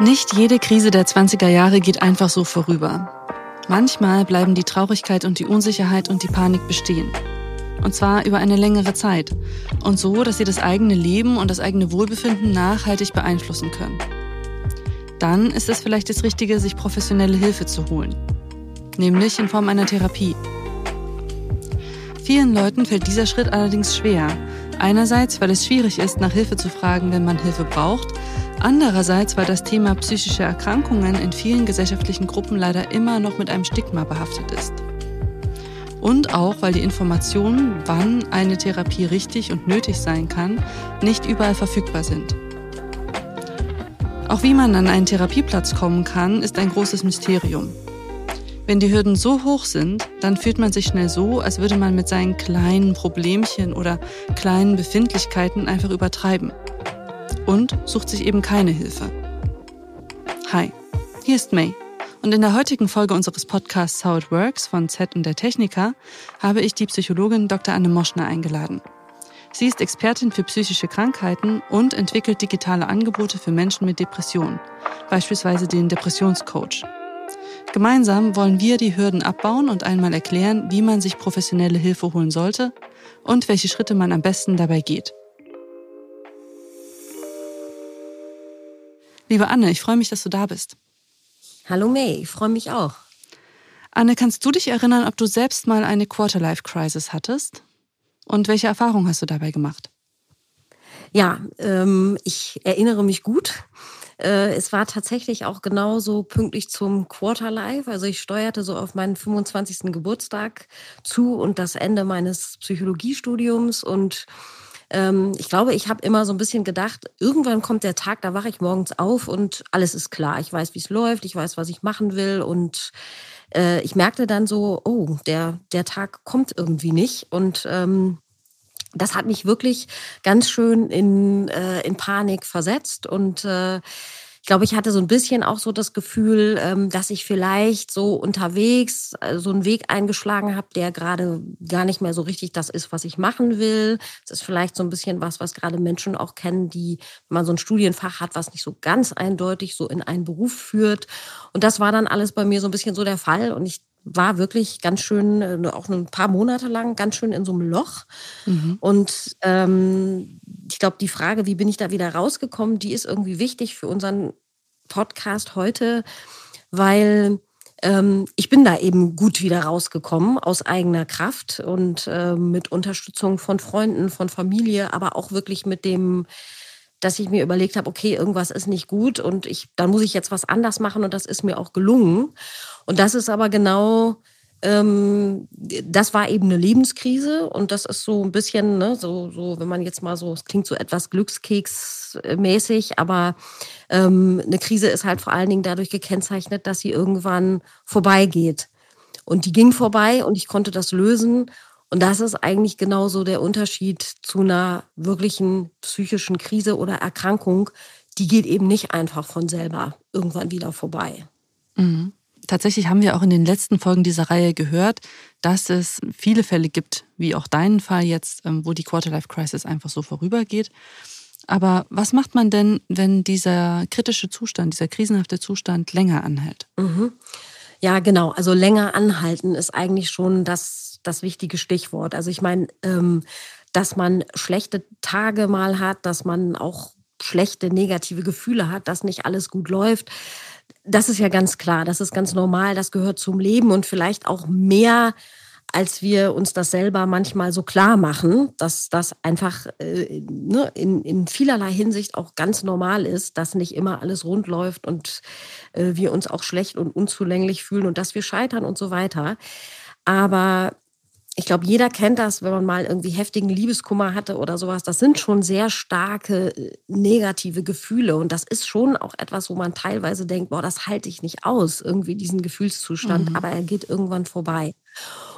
Nicht jede Krise der 20er Jahre geht einfach so vorüber. Manchmal bleiben die Traurigkeit und die Unsicherheit und die Panik bestehen. Und zwar über eine längere Zeit. Und so, dass sie das eigene Leben und das eigene Wohlbefinden nachhaltig beeinflussen können. Dann ist es vielleicht das Richtige, sich professionelle Hilfe zu holen. Nämlich in Form einer Therapie. Vielen Leuten fällt dieser Schritt allerdings schwer. Einerseits, weil es schwierig ist, nach Hilfe zu fragen, wenn man Hilfe braucht. Andererseits, weil das Thema psychische Erkrankungen in vielen gesellschaftlichen Gruppen leider immer noch mit einem Stigma behaftet ist. Und auch, weil die Informationen, wann eine Therapie richtig und nötig sein kann, nicht überall verfügbar sind. Auch wie man an einen Therapieplatz kommen kann, ist ein großes Mysterium. Wenn die Hürden so hoch sind, dann fühlt man sich schnell so, als würde man mit seinen kleinen Problemchen oder kleinen Befindlichkeiten einfach übertreiben. Und sucht sich eben keine Hilfe. Hi, hier ist May. Und in der heutigen Folge unseres Podcasts How It Works von Z und der Techniker habe ich die Psychologin Dr. Anne Moschner eingeladen. Sie ist Expertin für psychische Krankheiten und entwickelt digitale Angebote für Menschen mit Depressionen, beispielsweise den Depressionscoach. Gemeinsam wollen wir die Hürden abbauen und einmal erklären, wie man sich professionelle Hilfe holen sollte und welche Schritte man am besten dabei geht. Liebe Anne, ich freue mich, dass du da bist. Hallo May, ich freue mich auch. Anne, kannst du dich erinnern, ob du selbst mal eine Quarterlife-Crisis hattest? Und welche Erfahrungen hast du dabei gemacht? Ja, ähm, ich erinnere mich gut. Äh, es war tatsächlich auch genauso pünktlich zum Quarterlife. Also ich steuerte so auf meinen 25. Geburtstag zu und das Ende meines Psychologiestudiums und ähm, ich glaube, ich habe immer so ein bisschen gedacht, irgendwann kommt der Tag, da wache ich morgens auf und alles ist klar. Ich weiß, wie es läuft, ich weiß, was ich machen will und äh, ich merkte dann so, oh, der, der Tag kommt irgendwie nicht und ähm, das hat mich wirklich ganz schön in, äh, in Panik versetzt und äh, glaube, ich hatte so ein bisschen auch so das Gefühl, ähm, dass ich vielleicht so unterwegs äh, so einen Weg eingeschlagen habe, der gerade gar nicht mehr so richtig das ist, was ich machen will. Das ist vielleicht so ein bisschen was, was gerade Menschen auch kennen, die, wenn man so ein Studienfach hat, was nicht so ganz eindeutig so in einen Beruf führt. Und das war dann alles bei mir so ein bisschen so der Fall. Und ich war wirklich ganz schön, äh, auch ein paar Monate lang, ganz schön in so einem Loch. Mhm. Und ähm, ich glaube, die Frage, wie bin ich da wieder rausgekommen, die ist irgendwie wichtig für unseren Podcast heute, weil ähm, ich bin da eben gut wieder rausgekommen aus eigener Kraft und äh, mit Unterstützung von Freunden, von Familie, aber auch wirklich mit dem dass ich mir überlegt habe, okay, irgendwas ist nicht gut und ich, dann muss ich jetzt was anders machen und das ist mir auch gelungen. Und das ist aber genau, das war eben eine Lebenskrise und das ist so ein bisschen, ne, so, so, wenn man jetzt mal so, es klingt so etwas Glückskeksmäßig, aber ähm, eine Krise ist halt vor allen Dingen dadurch gekennzeichnet, dass sie irgendwann vorbeigeht. Und die ging vorbei und ich konnte das lösen und das ist eigentlich genauso der Unterschied zu einer wirklichen psychischen Krise oder Erkrankung. Die geht eben nicht einfach von selber irgendwann wieder vorbei. Mhm. Tatsächlich haben wir auch in den letzten Folgen dieser Reihe gehört, dass es viele Fälle gibt, wie auch deinen Fall jetzt, ähm, wo die Quarterlife-Crisis einfach so vorübergeht. Aber was macht man denn, wenn dieser kritische Zustand, dieser krisenhafte Zustand länger anhält? Mhm. Ja, genau. Also länger anhalten ist eigentlich schon das das wichtige Stichwort. Also ich meine, ähm, dass man schlechte Tage mal hat, dass man auch schlechte negative Gefühle hat, dass nicht alles gut läuft. Das ist ja ganz klar, das ist ganz normal, das gehört zum Leben und vielleicht auch mehr, als wir uns das selber manchmal so klar machen, dass das einfach äh, ne, in, in vielerlei Hinsicht auch ganz normal ist, dass nicht immer alles rund läuft und äh, wir uns auch schlecht und unzulänglich fühlen und dass wir scheitern und so weiter. Aber ich glaube, jeder kennt das, wenn man mal irgendwie heftigen Liebeskummer hatte oder sowas. Das sind schon sehr starke äh, negative Gefühle. Und das ist schon auch etwas, wo man teilweise denkt, boah, das halte ich nicht aus, irgendwie diesen Gefühlszustand, mhm. aber er geht irgendwann vorbei.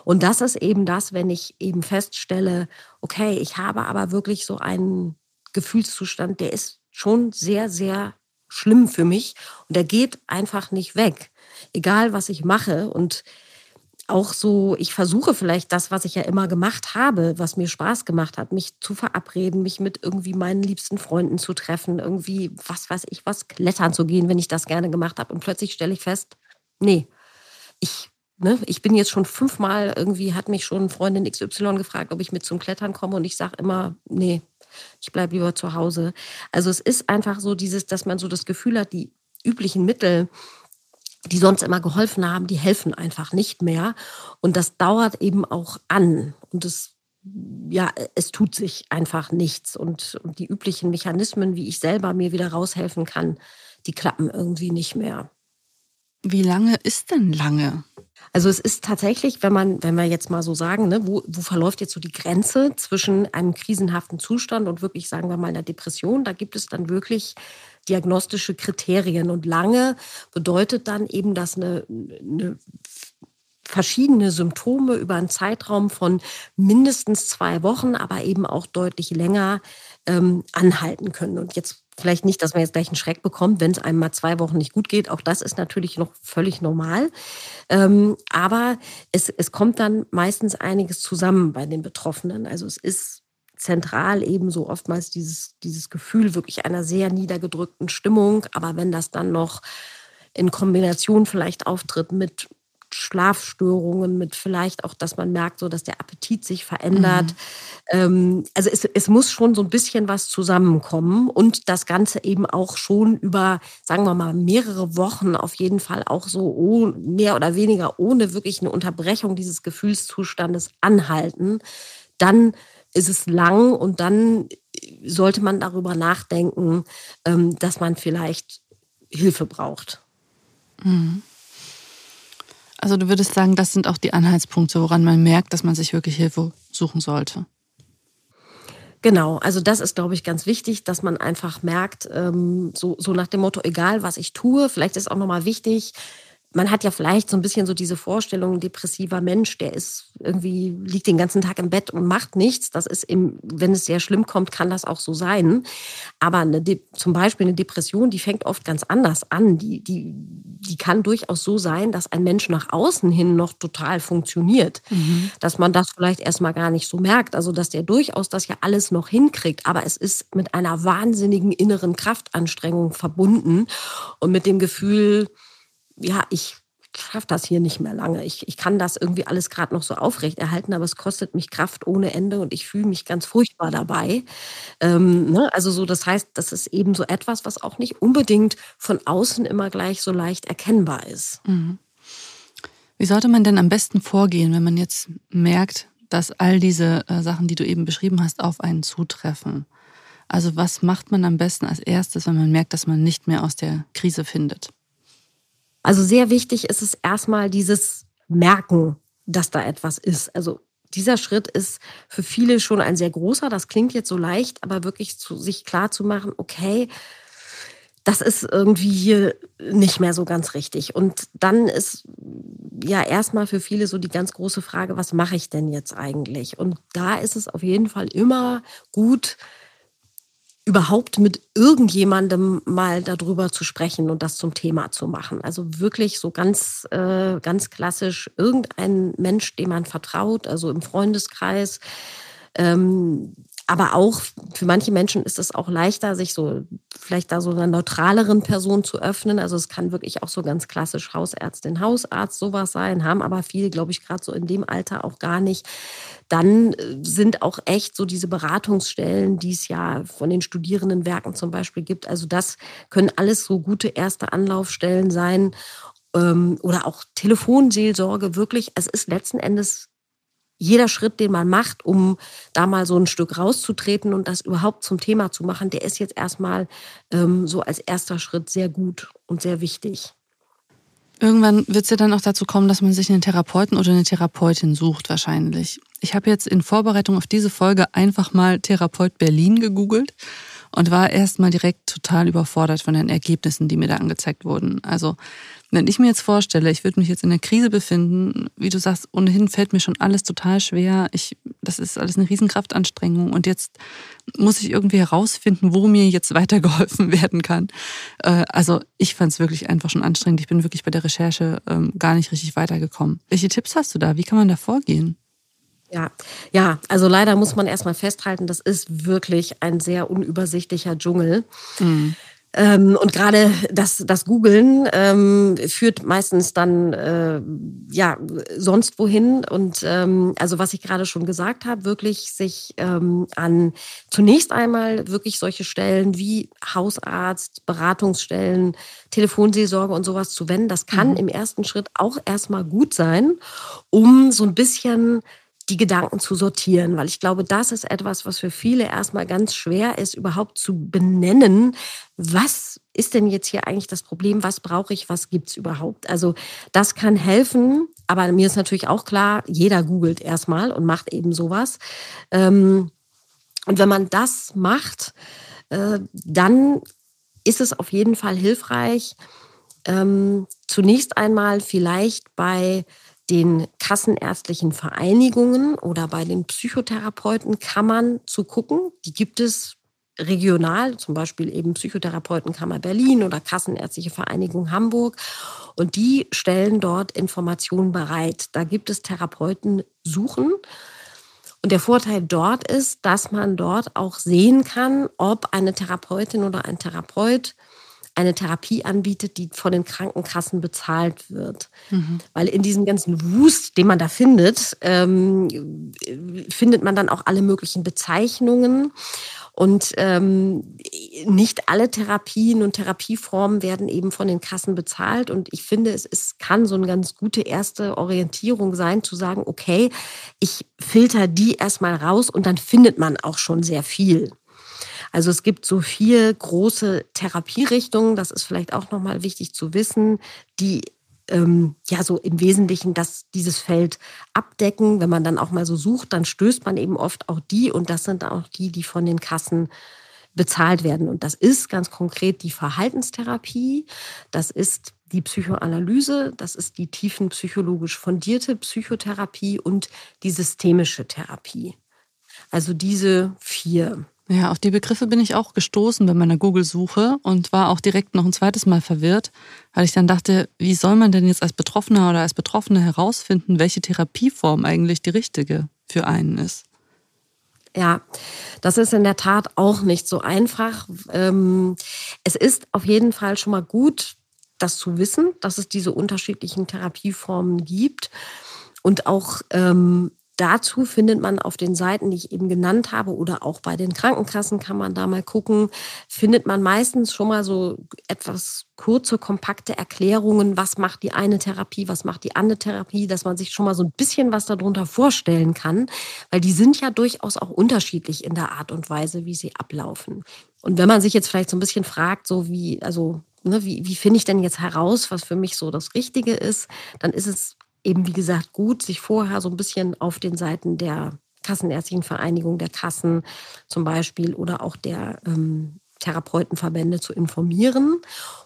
Und das ist eben das, wenn ich eben feststelle, okay, ich habe aber wirklich so einen Gefühlszustand, der ist schon sehr, sehr schlimm für mich und der geht einfach nicht weg, egal was ich mache. Und auch so, ich versuche vielleicht das, was ich ja immer gemacht habe, was mir Spaß gemacht hat, mich zu verabreden, mich mit irgendwie meinen liebsten Freunden zu treffen, irgendwie, was weiß ich, was klettern zu gehen, wenn ich das gerne gemacht habe. Und plötzlich stelle ich fest, nee, ich, ne, ich bin jetzt schon fünfmal, irgendwie hat mich schon Freundin XY gefragt, ob ich mit zum Klettern komme und ich sage immer, nee, ich bleibe lieber zu Hause. Also es ist einfach so dieses, dass man so das Gefühl hat, die üblichen Mittel, die sonst immer geholfen haben, die helfen einfach nicht mehr. Und das dauert eben auch an. Und es, ja, es tut sich einfach nichts. Und, und die üblichen Mechanismen, wie ich selber mir wieder raushelfen kann, die klappen irgendwie nicht mehr. Wie lange ist denn lange? Also es ist tatsächlich, wenn man, wenn wir jetzt mal so sagen, ne, wo, wo verläuft jetzt so die Grenze zwischen einem krisenhaften Zustand und wirklich, sagen wir mal, einer Depression, da gibt es dann wirklich diagnostische Kriterien. Und lange bedeutet dann eben, dass eine, eine verschiedene Symptome über einen Zeitraum von mindestens zwei Wochen, aber eben auch deutlich länger ähm, anhalten können. Und jetzt vielleicht nicht, dass man jetzt gleich einen Schreck bekommt, wenn es einem mal zwei Wochen nicht gut geht. Auch das ist natürlich noch völlig normal. Ähm, aber es, es kommt dann meistens einiges zusammen bei den Betroffenen. Also es ist zentral ebenso oftmals dieses, dieses Gefühl wirklich einer sehr niedergedrückten Stimmung. Aber wenn das dann noch in Kombination vielleicht auftritt mit Schlafstörungen, mit vielleicht auch, dass man merkt, so dass der Appetit sich verändert. Mhm. Ähm, also es, es muss schon so ein bisschen was zusammenkommen und das Ganze eben auch schon über, sagen wir mal, mehrere Wochen auf jeden Fall auch so oh, mehr oder weniger ohne wirklich eine Unterbrechung dieses Gefühlszustandes anhalten. Dann ist es lang und dann sollte man darüber nachdenken, ähm, dass man vielleicht Hilfe braucht. Mhm. Also du würdest sagen, das sind auch die Anhaltspunkte, woran man merkt, dass man sich wirklich Hilfe suchen sollte. Genau, also das ist, glaube ich, ganz wichtig, dass man einfach merkt, ähm, so, so nach dem Motto, egal was ich tue, vielleicht ist auch nochmal wichtig, man hat ja vielleicht so ein bisschen so diese Vorstellung, ein depressiver Mensch, der ist irgendwie, liegt den ganzen Tag im Bett und macht nichts. Das ist im, wenn es sehr schlimm kommt, kann das auch so sein. Aber eine, zum Beispiel eine Depression, die fängt oft ganz anders an. Die, die, die kann durchaus so sein, dass ein Mensch nach außen hin noch total funktioniert. Mhm. Dass man das vielleicht erstmal gar nicht so merkt. Also, dass der durchaus das ja alles noch hinkriegt. Aber es ist mit einer wahnsinnigen inneren Kraftanstrengung verbunden und mit dem Gefühl, ja, ich schaffe das hier nicht mehr lange. Ich, ich kann das irgendwie alles gerade noch so aufrechterhalten, aber es kostet mich Kraft ohne Ende und ich fühle mich ganz furchtbar dabei. Ähm, ne? Also so, das heißt, das ist eben so etwas, was auch nicht unbedingt von außen immer gleich so leicht erkennbar ist. Mhm. Wie sollte man denn am besten vorgehen, wenn man jetzt merkt, dass all diese äh, Sachen, die du eben beschrieben hast, auf einen zutreffen? Also was macht man am besten als erstes, wenn man merkt, dass man nicht mehr aus der Krise findet? Also sehr wichtig ist es erstmal dieses Merken, dass da etwas ist. Also dieser Schritt ist für viele schon ein sehr großer. Das klingt jetzt so leicht, aber wirklich zu, sich klar zu machen, okay, das ist irgendwie hier nicht mehr so ganz richtig. Und dann ist ja erstmal für viele so die ganz große Frage, was mache ich denn jetzt eigentlich? Und da ist es auf jeden Fall immer gut, überhaupt mit irgendjemandem mal darüber zu sprechen und das zum Thema zu machen. Also wirklich so ganz, äh, ganz klassisch irgendein Mensch, dem man vertraut, also im Freundeskreis, ähm, aber auch für manche Menschen ist es auch leichter, sich so vielleicht da so einer neutraleren Person zu öffnen. Also es kann wirklich auch so ganz klassisch Hausärztin, Hausarzt sowas sein, haben aber viele, glaube ich, gerade so in dem Alter auch gar nicht. Dann äh, sind auch echt so diese Beratungsstellen, die es ja von den Studierendenwerken zum Beispiel gibt. Also das können alles so gute erste Anlaufstellen sein ähm, oder auch Telefonseelsorge wirklich. Es ist letzten Endes jeder Schritt, den man macht, um da mal so ein Stück rauszutreten und das überhaupt zum Thema zu machen, der ist jetzt erstmal ähm, so als erster Schritt sehr gut und sehr wichtig. Irgendwann wird es ja dann auch dazu kommen, dass man sich einen Therapeuten oder eine Therapeutin sucht, wahrscheinlich. Ich habe jetzt in Vorbereitung auf diese Folge einfach mal Therapeut Berlin gegoogelt und war erstmal direkt total überfordert von den Ergebnissen, die mir da angezeigt wurden. Also wenn ich mir jetzt vorstelle, ich würde mich jetzt in einer Krise befinden, wie du sagst, ohnehin fällt mir schon alles total schwer. Ich, das ist alles eine Riesenkraftanstrengung und jetzt muss ich irgendwie herausfinden, wo mir jetzt weitergeholfen werden kann. Äh, also ich fand es wirklich einfach schon anstrengend. Ich bin wirklich bei der Recherche ähm, gar nicht richtig weitergekommen. Welche Tipps hast du da? Wie kann man da vorgehen? Ja, ja, also leider muss man erstmal festhalten, das ist wirklich ein sehr unübersichtlicher Dschungel. Mhm. Ähm, und gerade das, das Googlen ähm, führt meistens dann äh, ja sonst wohin. Und ähm, also was ich gerade schon gesagt habe, wirklich sich ähm, an zunächst einmal wirklich solche Stellen wie Hausarzt, Beratungsstellen, Telefonseelsorge und sowas zu wenden, das kann mhm. im ersten Schritt auch erstmal gut sein, um so ein bisschen die Gedanken zu sortieren, weil ich glaube, das ist etwas, was für viele erstmal ganz schwer ist, überhaupt zu benennen, was ist denn jetzt hier eigentlich das Problem, was brauche ich, was gibt es überhaupt. Also das kann helfen, aber mir ist natürlich auch klar, jeder googelt erstmal und macht eben sowas. Ähm, und wenn man das macht, äh, dann ist es auf jeden Fall hilfreich, ähm, zunächst einmal vielleicht bei den kassenärztlichen Vereinigungen oder bei den Psychotherapeutenkammern zu gucken. Die gibt es regional, zum Beispiel eben Psychotherapeutenkammer Berlin oder Kassenärztliche Vereinigung Hamburg. Und die stellen dort Informationen bereit. Da gibt es Therapeuten suchen. Und der Vorteil dort ist, dass man dort auch sehen kann, ob eine Therapeutin oder ein Therapeut eine Therapie anbietet, die von den Krankenkassen bezahlt wird. Mhm. Weil in diesem ganzen Wust, den man da findet, ähm, findet man dann auch alle möglichen Bezeichnungen. Und ähm, nicht alle Therapien und Therapieformen werden eben von den Kassen bezahlt. Und ich finde, es, es kann so eine ganz gute erste Orientierung sein, zu sagen, okay, ich filter die erstmal raus und dann findet man auch schon sehr viel. Also es gibt so vier große Therapierichtungen, das ist vielleicht auch nochmal wichtig zu wissen, die ähm, ja so im Wesentlichen das, dieses Feld abdecken. Wenn man dann auch mal so sucht, dann stößt man eben oft auch die und das sind auch die, die von den Kassen bezahlt werden. Und das ist ganz konkret die Verhaltenstherapie, das ist die Psychoanalyse, das ist die tiefenpsychologisch fundierte Psychotherapie und die systemische Therapie. Also diese vier. Ja, auf die Begriffe bin ich auch gestoßen bei meiner Google-Suche und war auch direkt noch ein zweites Mal verwirrt, weil ich dann dachte, wie soll man denn jetzt als Betroffener oder als Betroffene herausfinden, welche Therapieform eigentlich die richtige für einen ist? Ja, das ist in der Tat auch nicht so einfach. Ähm, es ist auf jeden Fall schon mal gut, das zu wissen, dass es diese unterschiedlichen Therapieformen gibt und auch ähm, Dazu findet man auf den Seiten, die ich eben genannt habe, oder auch bei den Krankenkassen kann man da mal gucken, findet man meistens schon mal so etwas kurze, kompakte Erklärungen, was macht die eine Therapie, was macht die andere Therapie, dass man sich schon mal so ein bisschen was darunter vorstellen kann, weil die sind ja durchaus auch unterschiedlich in der Art und Weise, wie sie ablaufen. Und wenn man sich jetzt vielleicht so ein bisschen fragt, so wie, also Ne, wie, wie finde ich denn jetzt heraus, was für mich so das Richtige ist, dann ist es eben, wie gesagt, gut, sich vorher so ein bisschen auf den Seiten der Kassenärztlichen Vereinigung, der Kassen zum Beispiel oder auch der ähm, Therapeutenverbände zu informieren.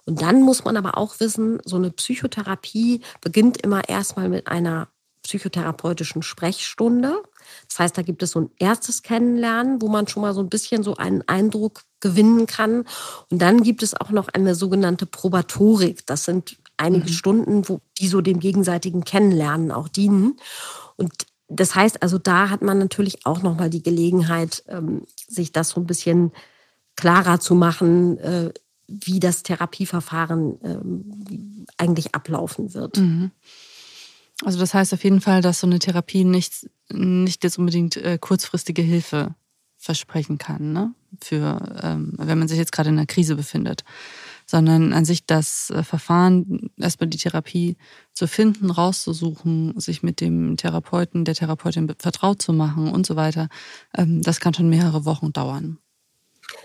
Und dann muss man aber auch wissen, so eine Psychotherapie beginnt immer erstmal mit einer psychotherapeutischen Sprechstunde. Das heißt, da gibt es so ein erstes Kennenlernen, wo man schon mal so ein bisschen so einen Eindruck gewinnen kann. Und dann gibt es auch noch eine sogenannte Probatorik. Das sind einige mhm. Stunden, wo die so dem gegenseitigen Kennenlernen auch dienen. Und das heißt also, da hat man natürlich auch nochmal die Gelegenheit, ähm, sich das so ein bisschen klarer zu machen, äh, wie das Therapieverfahren ähm, eigentlich ablaufen wird. Mhm. Also das heißt auf jeden Fall, dass so eine Therapie nicht, nicht jetzt unbedingt äh, kurzfristige Hilfe versprechen kann, ne? Für ähm, wenn man sich jetzt gerade in einer Krise befindet sondern an sich das äh, Verfahren, erstmal die Therapie zu finden, rauszusuchen, sich mit dem Therapeuten, der Therapeutin vertraut zu machen und so weiter, ähm, das kann schon mehrere Wochen dauern.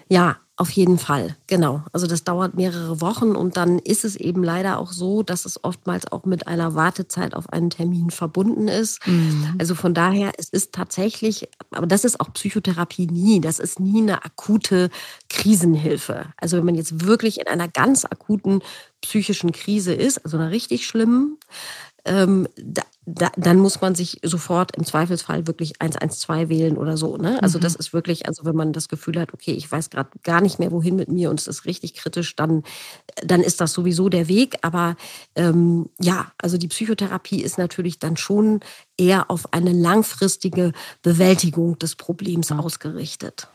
Ja, auf jeden Fall, genau. Also das dauert mehrere Wochen und dann ist es eben leider auch so, dass es oftmals auch mit einer Wartezeit auf einen Termin verbunden ist. Mhm. Also von daher, es ist tatsächlich, aber das ist auch Psychotherapie nie, das ist nie eine akute Krisenhilfe. Also wenn man jetzt wirklich in einer ganz akuten psychischen Krise ist, also einer richtig schlimmen, ähm, da, da, dann muss man sich sofort im Zweifelsfall wirklich 112 wählen oder so. Ne? Also mhm. das ist wirklich, also wenn man das Gefühl hat, okay, ich weiß gerade gar nicht mehr, wohin mit mir und es ist richtig kritisch, dann, dann ist das sowieso der Weg. Aber ähm, ja, also die Psychotherapie ist natürlich dann schon eher auf eine langfristige Bewältigung des Problems ausgerichtet.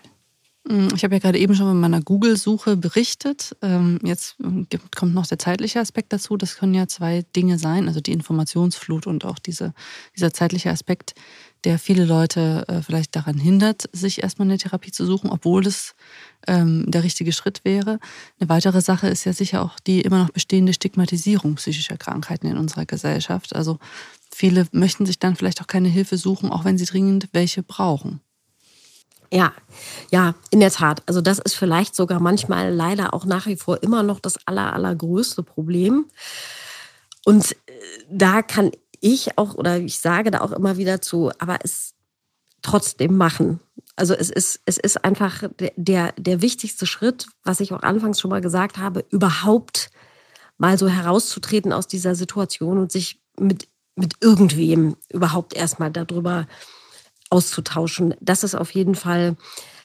Mm, ich habe ja gerade eben schon mit meiner Google-Suche berichtet. Ähm, jetzt ähm, kommt noch der zeitliche Aspekt dazu. Das können ja zwei Dinge sein, also die Informationsflut und auch diese, dieser zeitliche Aspekt, der viele Leute äh, vielleicht daran hindert, sich erstmal eine Therapie zu suchen, obwohl es ähm, der richtige Schritt wäre. Eine weitere Sache ist ja sicher auch die immer noch bestehende Stigmatisierung psychischer Krankheiten in unserer Gesellschaft. Also viele möchten sich dann vielleicht auch keine Hilfe suchen, auch wenn sie dringend welche brauchen. Ja, ja, in der Tat. Also das ist vielleicht sogar manchmal leider auch nach wie vor immer noch das aller, allergrößte Problem. Und äh, da kann ich auch, oder ich sage da auch immer wieder zu, aber es trotzdem machen. Also es ist, es ist einfach der, der wichtigste Schritt, was ich auch anfangs schon mal gesagt habe, überhaupt mal so herauszutreten aus dieser Situation und sich mit, mit irgendwem überhaupt erstmal darüber auszutauschen. Das ist auf jeden Fall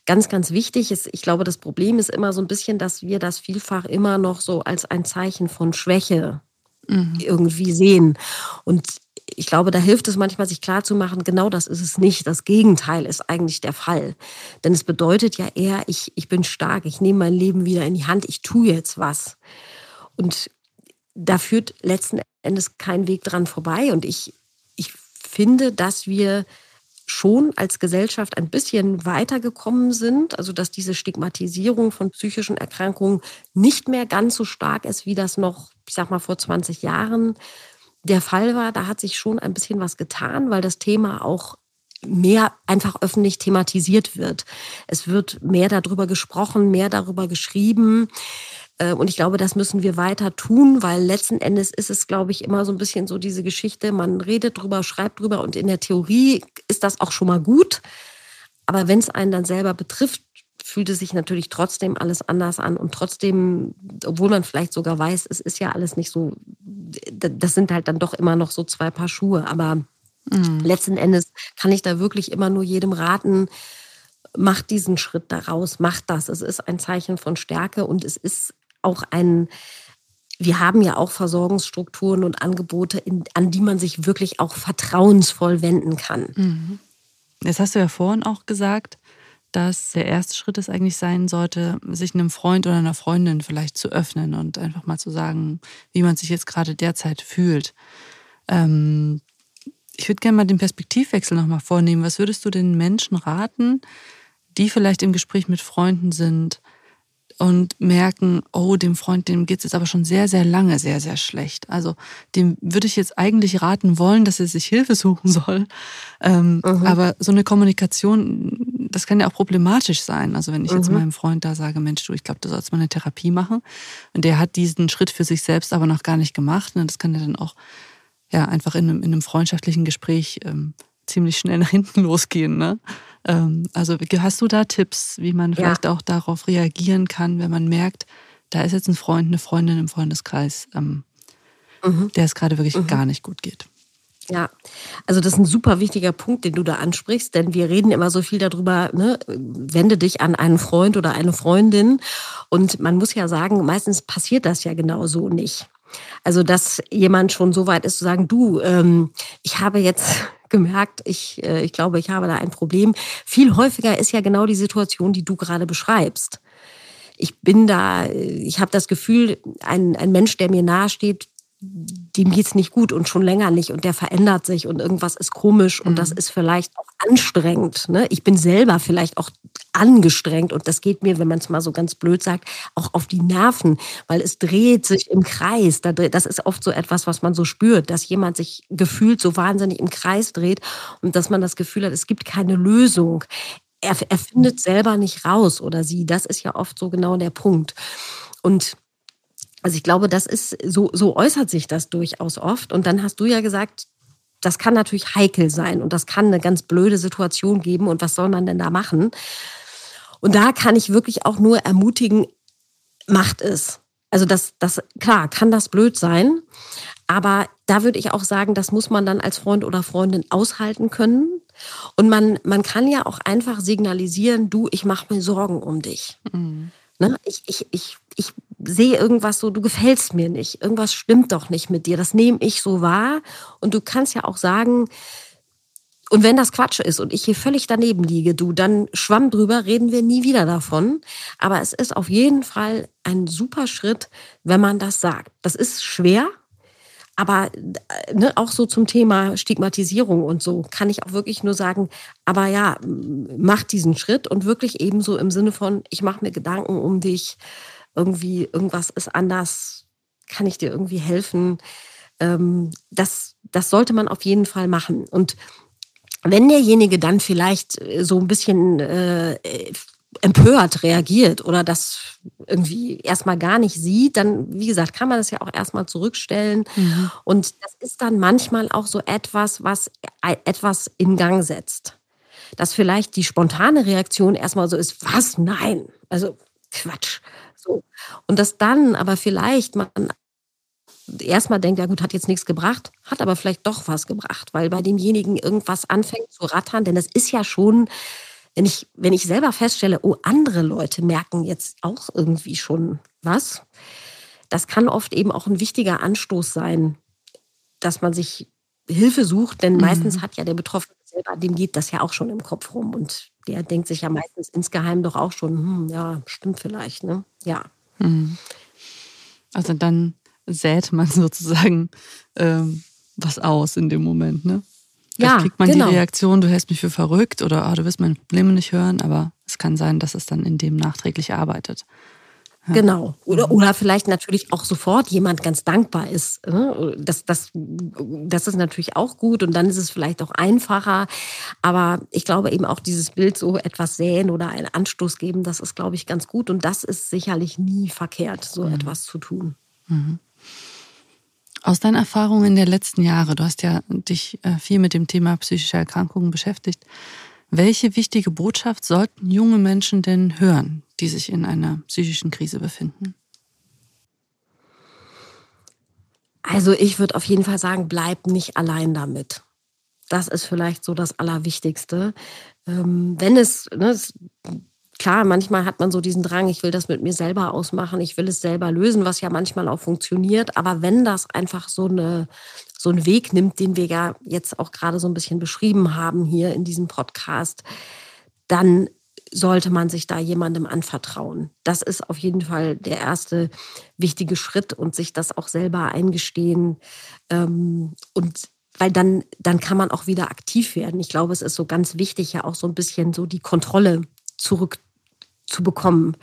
ganz, ganz wichtig. Ich glaube, das Problem ist immer so ein bisschen, dass wir das vielfach immer noch so als ein Zeichen von Schwäche mhm. irgendwie sehen. Und ich glaube, da hilft es manchmal, sich klarzumachen, genau das ist es nicht. Das Gegenteil ist eigentlich der Fall. Denn es bedeutet ja eher, ich, ich bin stark, ich nehme mein Leben wieder in die Hand, ich tue jetzt was. Und da führt letzten Endes kein Weg dran vorbei. Und ich, ich finde, dass wir schon als Gesellschaft ein bisschen weitergekommen sind, also dass diese Stigmatisierung von psychischen Erkrankungen nicht mehr ganz so stark ist, wie das noch, ich sag mal, vor 20 Jahren der Fall war. Da hat sich schon ein bisschen was getan, weil das Thema auch mehr einfach öffentlich thematisiert wird. Es wird mehr darüber gesprochen, mehr darüber geschrieben. Äh, und ich glaube, das müssen wir weiter tun, weil letzten Endes ist es, glaube ich, immer so ein bisschen so diese Geschichte, man redet drüber, schreibt drüber und in der Theorie ist das auch schon mal gut. Aber wenn es einen dann selber betrifft, fühlt es sich natürlich trotzdem alles anders an und trotzdem, obwohl man vielleicht sogar weiß, es ist ja alles nicht so, das sind halt dann doch immer noch so zwei Paar Schuhe. Aber mhm. letzten Endes kann ich da wirklich immer nur jedem raten, macht diesen Schritt daraus, macht das. Es ist ein Zeichen von Stärke und es ist auch ein, wir haben ja auch Versorgungsstrukturen und Angebote, in, an die man sich wirklich auch vertrauensvoll wenden kann. Mhm. Jetzt hast du ja vorhin auch gesagt, dass der erste Schritt es eigentlich sein sollte, sich einem Freund oder einer Freundin vielleicht zu öffnen und einfach mal zu sagen, wie man sich jetzt gerade derzeit fühlt. Ähm, ich würde gerne mal den Perspektivwechsel nochmal vornehmen. Was würdest du den Menschen raten, die vielleicht im Gespräch mit Freunden sind, und merken, oh, dem Freund, dem geht es jetzt aber schon sehr, sehr lange sehr, sehr schlecht. Also dem würde ich jetzt eigentlich raten wollen, dass er sich Hilfe suchen soll. Ähm, mhm. Aber so eine Kommunikation, das kann ja auch problematisch sein. Also wenn ich jetzt mhm. meinem Freund da sage, Mensch, du, ich glaube, du sollst mal eine Therapie machen. Und der hat diesen Schritt für sich selbst aber noch gar nicht gemacht. Und das kann ja dann auch ja einfach in einem, in einem freundschaftlichen Gespräch ähm, ziemlich schnell nach hinten losgehen. Ne? Ähm, also hast du da Tipps, wie man vielleicht ja. auch darauf reagieren kann, wenn man merkt, da ist jetzt ein Freund, eine Freundin im Freundeskreis, ähm, mhm. der es gerade wirklich mhm. gar nicht gut geht? Ja, also das ist ein super wichtiger Punkt, den du da ansprichst, denn wir reden immer so viel darüber, ne, wende dich an einen Freund oder eine Freundin. Und man muss ja sagen, meistens passiert das ja genau so nicht. Also, dass jemand schon so weit ist zu sagen, du, ähm, ich habe jetzt gemerkt, ich, äh, ich glaube, ich habe da ein Problem. Viel häufiger ist ja genau die Situation, die du gerade beschreibst. Ich bin da, ich habe das Gefühl, ein, ein Mensch, der mir nahesteht, dem geht's nicht gut und schon länger nicht und der verändert sich und irgendwas ist komisch und das mhm. ist vielleicht auch anstrengend. Ne? Ich bin selber vielleicht auch angestrengt und das geht mir, wenn man es mal so ganz blöd sagt, auch auf die Nerven, weil es dreht sich im Kreis. Das ist oft so etwas, was man so spürt, dass jemand sich gefühlt so wahnsinnig im Kreis dreht und dass man das Gefühl hat, es gibt keine Lösung er, er findet selber nicht raus oder sie. Das ist ja oft so genau der Punkt. Und also ich glaube, das ist so, so äußert sich das durchaus oft. Und dann hast du ja gesagt, das kann natürlich heikel sein und das kann eine ganz blöde Situation geben. Und was soll man denn da machen? Und da kann ich wirklich auch nur ermutigen, macht es. Also das, das, klar, kann das blöd sein. Aber da würde ich auch sagen, das muss man dann als Freund oder Freundin aushalten können. Und man, man kann ja auch einfach signalisieren, du, ich mache mir Sorgen um dich. Mhm. Ne? Ich, ich, ich, ich sehe irgendwas so, du gefällst mir nicht. Irgendwas stimmt doch nicht mit dir. Das nehme ich so wahr. Und du kannst ja auch sagen, und wenn das Quatsch ist und ich hier völlig daneben liege, du, dann schwamm drüber, reden wir nie wieder davon. Aber es ist auf jeden Fall ein super Schritt, wenn man das sagt. Das ist schwer, aber ne, auch so zum Thema Stigmatisierung und so kann ich auch wirklich nur sagen, aber ja, mach diesen Schritt und wirklich ebenso im Sinne von, ich mache mir Gedanken um dich, irgendwie irgendwas ist anders, kann ich dir irgendwie helfen. Ähm, das, das sollte man auf jeden Fall machen. Und wenn derjenige dann vielleicht so ein bisschen äh, empört reagiert oder das irgendwie erstmal gar nicht sieht, dann, wie gesagt, kann man das ja auch erstmal zurückstellen. Mhm. Und das ist dann manchmal auch so etwas, was etwas in Gang setzt. Dass vielleicht die spontane Reaktion erstmal so ist, was? Nein. Also Quatsch. So. Und dass dann aber vielleicht man erstmal denkt, ja gut, hat jetzt nichts gebracht, hat aber vielleicht doch was gebracht, weil bei demjenigen irgendwas anfängt zu rattern, denn das ist ja schon wenn ich, wenn ich selber feststelle, oh, andere Leute merken jetzt auch irgendwie schon was, das kann oft eben auch ein wichtiger Anstoß sein, dass man sich Hilfe sucht, denn mhm. meistens hat ja der Betroffene selber, dem geht das ja auch schon im Kopf rum und der denkt sich ja meistens insgeheim doch auch schon, hm, ja, stimmt vielleicht, ne? Ja. Mhm. Also dann sät man sozusagen ähm, was aus in dem Moment, ne? Vielleicht ja, kriegt man genau. die Reaktion, du hältst mich für verrückt oder oh, du wirst meine Probleme nicht hören, aber es kann sein, dass es dann in dem nachträglich arbeitet. Genau. Oder, mhm. oder vielleicht natürlich auch sofort jemand ganz dankbar ist. Ne? Das, das, das ist natürlich auch gut und dann ist es vielleicht auch einfacher. Aber ich glaube eben auch dieses Bild so etwas säen oder einen Anstoß geben, das ist, glaube ich, ganz gut. Und das ist sicherlich nie verkehrt, so mhm. etwas zu tun. Mhm. Aus deinen Erfahrungen der letzten Jahre, du hast ja dich äh, viel mit dem Thema psychische Erkrankungen beschäftigt. Welche wichtige Botschaft sollten junge Menschen denn hören, die sich in einer psychischen Krise befinden? Also ich würde auf jeden Fall sagen, bleib nicht allein damit. Das ist vielleicht so das Allerwichtigste. Ähm, wenn es, ne, es klar, manchmal hat man so diesen Drang, ich will das mit mir selber ausmachen, ich will es selber lösen, was ja manchmal auch funktioniert. Aber wenn das einfach so, eine, so einen Weg nimmt, den wir ja jetzt auch gerade so ein bisschen beschrieben haben hier in diesem Podcast, dann sollte man sich da jemandem anvertrauen. Das ist auf jeden Fall der erste wichtige Schritt und sich das auch selber eingestehen. Ähm, und weil dann, dann kann man auch wieder aktiv werden. Ich glaube, es ist so ganz wichtig, ja auch so ein bisschen so die Kontrolle zurück zu bekommen.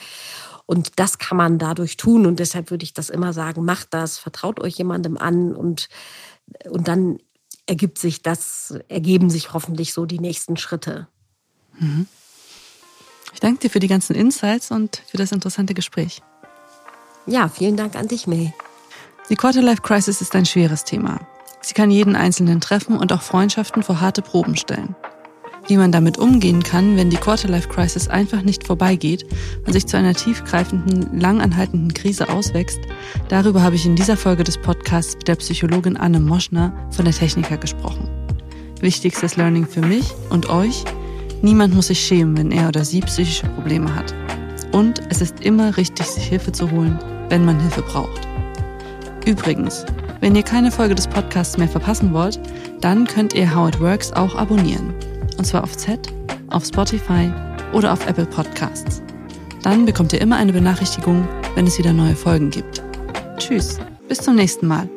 Und das kann man dadurch tun. Und deshalb würde ich das immer sagen, macht das, vertraut euch jemandem an und, und dann ergibt sich das, ergeben sich hoffentlich so die nächsten Schritte. Mhm. Ich danke dir für die ganzen Insights und für das interessante Gespräch. Ja, vielen Dank an dich, May. Die Quarterlife Crisis ist ein schweres Thema. Sie kann jeden Einzelnen treffen und auch Freundschaften vor harte Proben stellen. Wie man damit umgehen kann, wenn die Quarterlife-Crisis einfach nicht vorbeigeht und sich zu einer tiefgreifenden, langanhaltenden Krise auswächst, darüber habe ich in dieser Folge des Podcasts mit der Psychologin Anne Moschner von der Techniker gesprochen. Wichtigstes Learning für mich und euch, niemand muss sich schämen, wenn er oder sie psychische Probleme hat. Und es ist immer richtig, sich Hilfe zu holen, wenn man Hilfe braucht. Übrigens, wenn ihr keine Folge des Podcasts mehr verpassen wollt, dann könnt ihr How It Works auch abonnieren und zwar auf Z, auf Spotify oder auf Apple Podcasts. Dann bekommt ihr immer eine Benachrichtigung, wenn es wieder neue Folgen gibt. Tschüss, bis zum nächsten Mal.